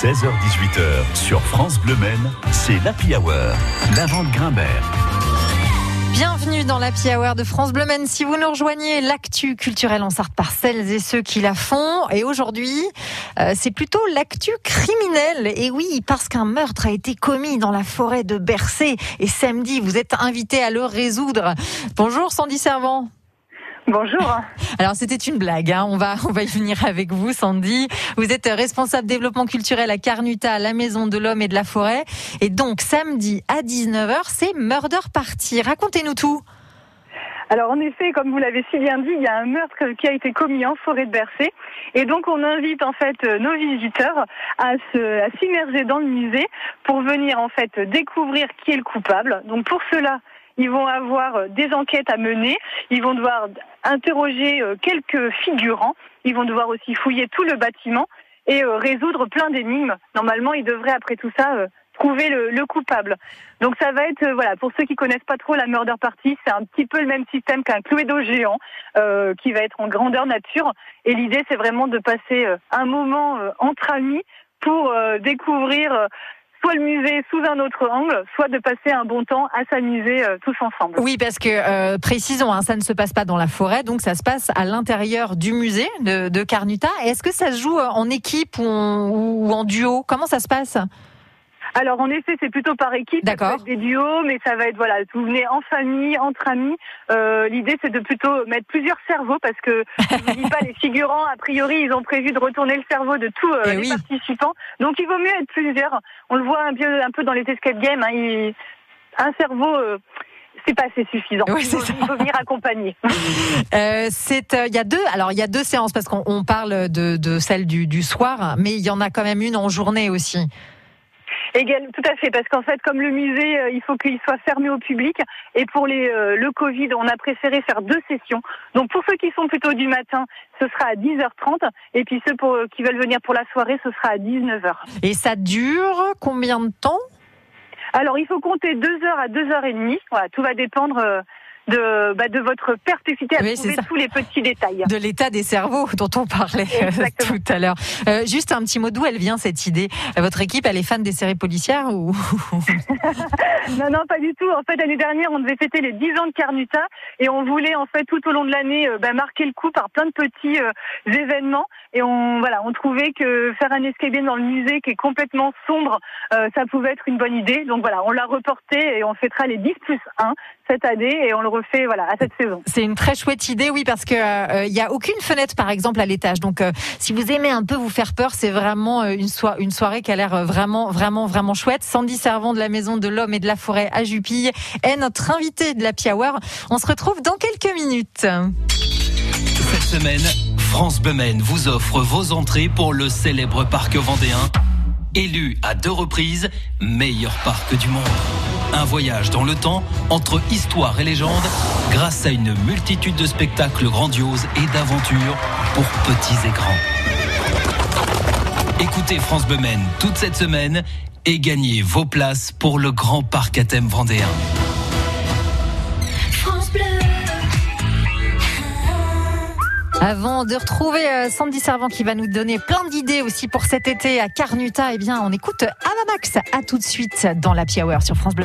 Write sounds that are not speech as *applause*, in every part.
16h-18h sur France Bleu c'est l'Happy Hour. La vente Grimbert. Bienvenue dans l'Happy Hour de France Bleu Maine. Si vous nous rejoignez, l'actu culturelle en Sarthe par celles et ceux qui la font. Et aujourd'hui, euh, c'est plutôt l'actu criminelle. Et oui, parce qu'un meurtre a été commis dans la forêt de Bercé. Et samedi, vous êtes invité à le résoudre. Bonjour Sandy Servant. Bonjour. Alors c'était une blague, hein. on, va, on va y venir avec vous Sandy. Vous êtes responsable développement culturel à Carnuta, à la Maison de l'Homme et de la Forêt. Et donc samedi à 19h, c'est Murder Party. Racontez-nous tout. Alors en effet, comme vous l'avez si bien dit, il y a un meurtre qui a été commis en forêt de Bercé. Et donc on invite en fait nos visiteurs à s'immerger dans le musée pour venir en fait découvrir qui est le coupable. Donc pour cela, ils vont avoir euh, des enquêtes à mener, ils vont devoir interroger euh, quelques figurants, ils vont devoir aussi fouiller tout le bâtiment et euh, résoudre plein d'énigmes. Normalement, ils devraient après tout ça trouver le, coupable. Donc ça va être voilà pour ceux qui connaissent pas trop la murder party, c'est un petit peu le même système qu'un Cluedo géant qui va être en grandeur nature. Et l'idée c'est vraiment de passer un moment entre amis pour découvrir soit le musée sous un autre angle, soit de passer un bon temps à s'amuser euh, tous ensemble. Oui, parce que euh, précisons, hein, ça ne se passe pas dans la forêt, donc ça se passe à l'intérieur du musée de, de Carnuta. Est-ce que ça se joue euh, en équipe ou en duo? Comment ça se passe? Alors en effet, c'est plutôt par équipe, D'accord. des duos, mais ça va être voilà, vous venez en famille, entre amis. Euh, L'idée c'est de plutôt mettre plusieurs cerveaux parce que *laughs* je vous dis pas les figurants a priori ils ont prévu de retourner le cerveau de tous euh, eh les participants. Donc il vaut mieux être plusieurs. On le voit un peu un peu dans les escape games. Hein, un cerveau. Euh, c'est pas assez suffisant. il, faut, venir accompagner. *laughs* Euh, c'est, euh, il y a deux, alors il y a deux séances parce qu'on parle de, de celle du, du soir, mais il y en a quand même une en journée aussi tout à fait, parce qu'en fait, comme le musée, euh, il faut qu'il soit fermé au public. Et pour les, euh, le Covid, on a préféré faire deux sessions. Donc pour ceux qui sont plutôt du matin, ce sera à 10h30. Et puis ceux pour, qui veulent venir pour la soirée, ce sera à 19h. Et ça dure combien de temps? Alors, il faut compter 2 heures à 2 heures et demie. Voilà, tout va dépendre euh, de, bah, de votre perspicacité à trouver tous les petits détails. De l'état des cerveaux *laughs* dont on parlait euh, tout à l'heure. Euh, juste un petit mot d'où elle vient cette idée? Votre équipe, elle est fan des séries policières ou? *laughs* *laughs* Non, non, pas du tout. En fait, l'année dernière, on devait fêter les 10 ans de Carnuta et on voulait en fait tout au long de l'année euh, bah, marquer le coup par plein de petits événements. Et on voilà, on trouvait que faire un escape dans le musée qui est complètement sombre, ça pouvait être une bonne idée. Donc voilà, on l'a reporté et on fêtera les 10 plus 1 cette année et on le refait voilà à cette saison. C'est une très chouette idée, oui, parce que euh, il y a aucune fenêtre par exemple à l'étage. Donc euh, si vous aimez un peu vous faire peur, c'est vraiment euh, une, une soirée qui a l'air vraiment vraiment vraiment chouette. Sandy Servant de la Maison de l'Homme et de la Forêt à Jupille est notre invité de la Hour. On se retrouve dans quelques minutes. Cette semaine, France Bemen vous offre vos entrées pour le célèbre parc vendéen élu à deux reprises meilleur parc du monde. Un voyage dans le temps entre histoire et légende grâce à une multitude de spectacles grandioses et d'aventures pour petits et grands. Écoutez France Bemen toute cette semaine et gagnez vos places pour le grand parc à thème vendéen. Avant de retrouver euh, Sandy Servant qui va nous donner plein d'idées aussi pour cet été à Carnuta, eh bien, on écoute Avamax. À tout de suite dans la Hour sur France Bleu.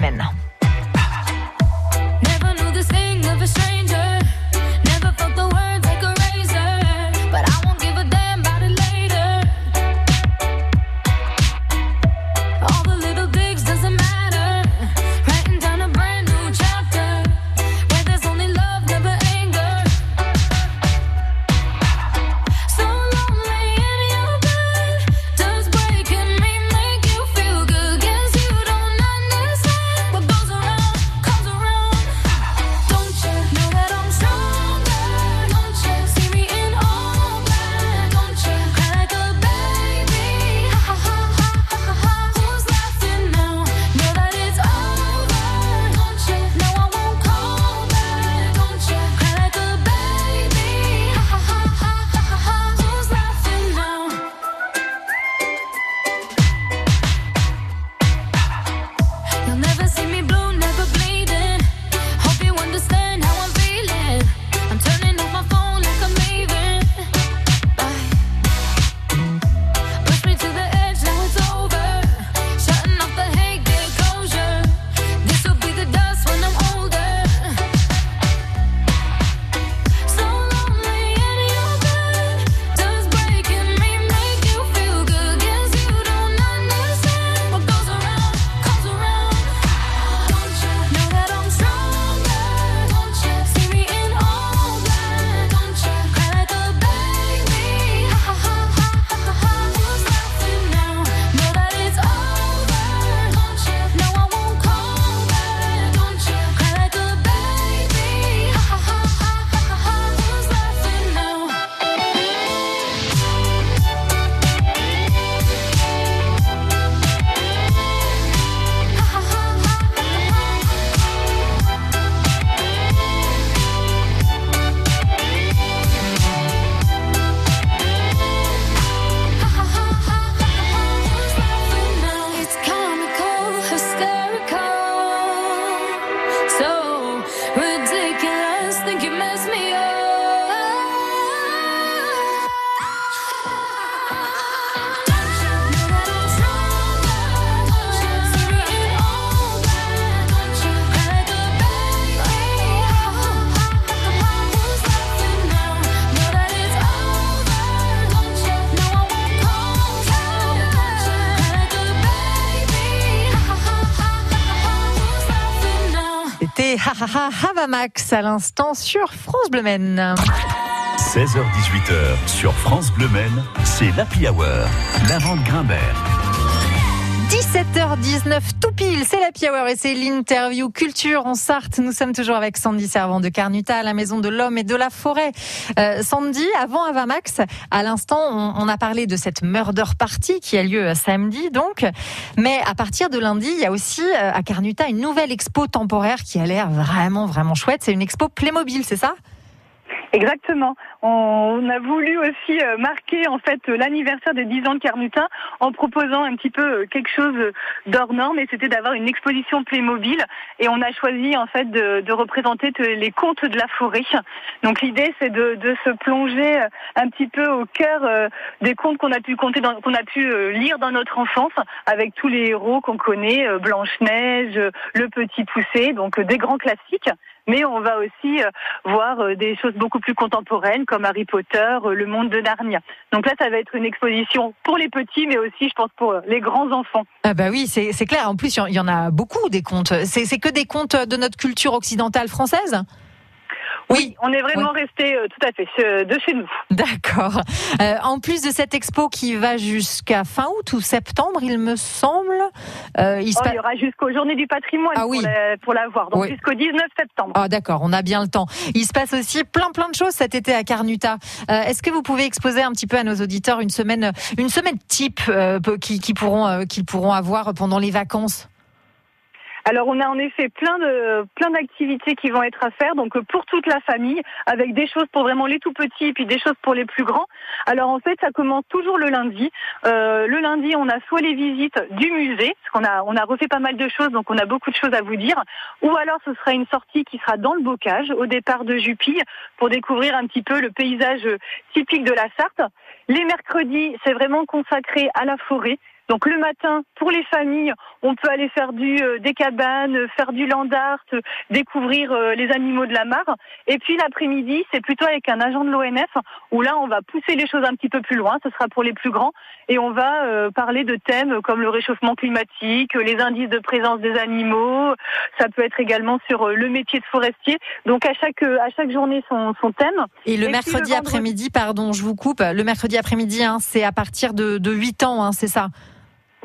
Hahaha Havamax à l'instant sur France Bleu Maine. 16h18h sur France Bleu c'est l'Happy Hour, la vente Grimbert. 17h19 tout pile, c'est la Hour et c'est l'interview culture en Sarthe. Nous sommes toujours avec Sandy Servant de Carnuta à la Maison de l'Homme et de la Forêt. Euh, Sandy, avant Avamax, à l'instant, on, a parlé de cette murder party qui a lieu samedi donc. Mais à partir de lundi, il y a aussi euh, à Carnuta une nouvelle expo temporaire qui a l'air vraiment, vraiment chouette. C'est une expo Playmobil, c'est ça? Exactement. On a voulu aussi euh, marquer en fait l'anniversaire des 10 ans de Carnutin en proposant un petit peu euh, quelque chose d'hors norme et c'était d'avoir une exposition Playmobil et on a choisi en fait de, de représenter les contes de la forêt. Donc l'idée c'est de, de, se plonger euh, un petit peu au cœur des contes qu'on a pu compter qu'on a pu lire dans notre enfance avec tous les héros qu'on connaît Blanche-Neige, le petit poussé, donc des grands classiques mais on va aussi euh, voir euh, des choses beaucoup plus contemporaines comme Harry Potter, euh, le monde de Narnia. Donc là, ça va être une exposition pour les petits, mais aussi, je pense, pour les grands enfants. Ah bah oui, c'est clair. En plus, il y en a beaucoup des contes. C'est que des contes de notre culture occidentale française? Oui, on est vraiment resté euh, tout à fait de chez nous. D'accord. Euh, en plus de cette expo qui va jusqu'à fin août ou septembre, il me semble. Euh, il, oh, y aura jusqu'aux Journées du patrimoine ah, oui. pour, la, voir, donc jusqu'au 19 septembre. Ah d'accord, on a bien le temps. Il se passe aussi plein plein de choses cet été à Carnuta. Est-ce que vous pouvez exposer un petit peu à nos auditeurs une semaine, une semaine type qu'ils pourront, qu'ils pourront avoir pendant les vacances? Alors on a en effet plein de plein d'activités qui vont être à faire, donc pour toute la famille, avec des choses pour vraiment les tout petits et puis des choses pour les plus grands. Alors en fait, ça commence toujours le lundi. Euh, le lundi, on a soit les visites du musée, parce qu'on a on a refait pas mal de choses, donc on a beaucoup de choses à vous dire. Ou alors ce sera une sortie qui sera dans le bocage au départ de Jupille pour découvrir un petit peu le paysage typique de la Sarthe. Les mercredis, c'est vraiment consacré à la forêt donc le matin, pour les familles, on peut aller faire du euh, des cabanes, faire du land art, découvrir euh, les animaux de la mare. Et puis l'après-midi, c'est plutôt avec un agent de l'ONF où là, on va pousser les choses un petit peu plus loin. Ce sera pour les plus grands et on va euh, parler de thèmes comme le réchauffement climatique, les indices de présence des animaux. Ça peut être également sur le métier de forestier. Donc à chaque à chaque journée son, son thème. Et le mercredi après-midi, pardon, je vous coupe. Le mercredi après-midi, hein, c'est à partir de, de 8 ans, hein, c'est ça?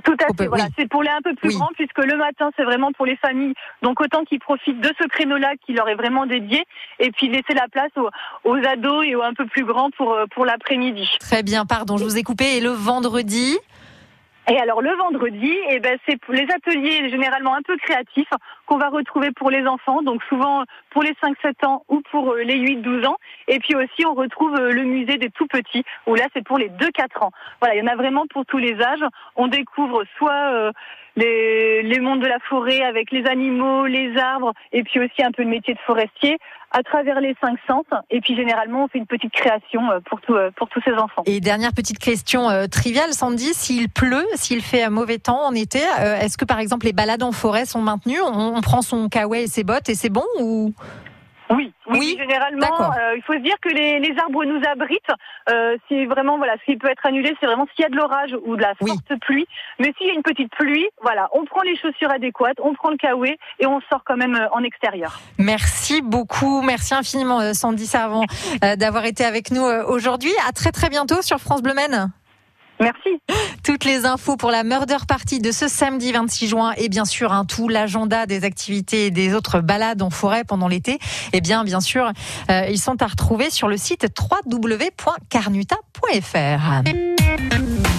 Tout à fait, voilà. C'est pour les un peu plus grands, puisque le matin, c'est vraiment pour les familles. Donc autant qu'ils profitent de ce créneau-là qui leur est vraiment dédié, et puis laisser la place aux, aux ados et aux un peu plus grands pour, euh, pour l'après-midi. Très bien, pardon, je vous ai coupé. Et le vendredi? Et alors le vendredi, eh ben, c'est les ateliers généralement un peu créatifs qu'on va retrouver pour les enfants, donc souvent pour les 5-7 ans ou pour euh, les 8-12 ans. Et puis aussi on retrouve euh, le musée des tout petits, où là c'est pour les 2-4 ans. Voilà, il y en a vraiment pour tous les âges. On découvre soit euh, les, les mondes de la forêt avec les animaux, les arbres, et puis aussi un peu le métier de forestier à travers les cinq sens. Et puis généralement, on fait une petite création euh, pour, tout, euh, pour tous ces enfants. Et dernière petite question euh, triviale, Sandy, s'il pleut, s'il fait un mauvais temps en été, est-ce que par exemple les balades en forêt sont maintenues? On prend son kawaii et ses bottes et c'est bon ou? Oui, oui, généralement, euh, il faut se dire que les, les arbres nous abritent. Euh, c'est vraiment voilà, ce qui peut être annulé, c'est vraiment s'il y a de l'orage ou de la forte pluie. Mais s'il y a une petite pluie, voilà, on prend les chaussures adéquates, on prend le kawaii et on sort quand même euh, en extérieur. Merci beaucoup, merci infiniment Sandy Servant d'avoir été avec nous aujourd'hui. À très très bientôt sur France Bleu Maine. Merci. Toutes les infos pour la Murder Party de ce samedi 26 juin et bien sûr un tout l'agenda des activités et des autres balades en forêt pendant l'été. Et eh bien bien sûr, euh, ils sont à retrouver sur le site www.carnuta.fr.